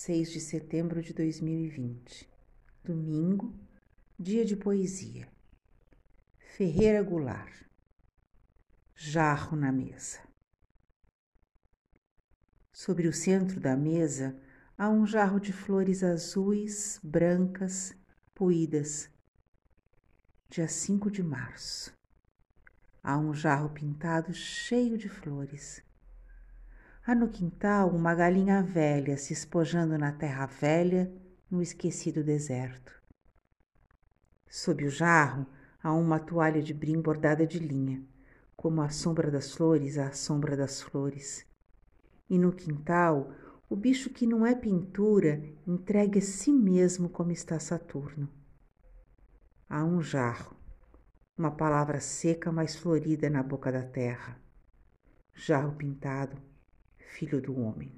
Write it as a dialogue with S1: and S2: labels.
S1: 6 de setembro de 2020, domingo, dia de poesia. Ferreira Goulart. Jarro na mesa. Sobre o centro da mesa há um jarro de flores azuis, brancas, poídas. Dia 5 de março. Há um jarro pintado cheio de flores. Há no quintal uma galinha velha se espojando na terra velha, no esquecido deserto. Sob o jarro há uma toalha de brim bordada de linha, como a sombra das flores à sombra das flores. E no quintal, o bicho que não é pintura entregue a si mesmo como está Saturno. Há um jarro, uma palavra seca mais florida na boca da terra. Jarro pintado, filho do homem.